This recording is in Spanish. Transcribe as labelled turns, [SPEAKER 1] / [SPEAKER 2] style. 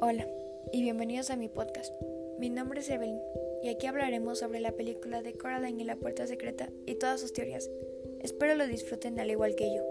[SPEAKER 1] Hola y bienvenidos a mi podcast. Mi nombre es Evelyn y aquí hablaremos sobre la película de Coraline y la puerta secreta y todas sus teorías. Espero lo disfruten al igual que yo.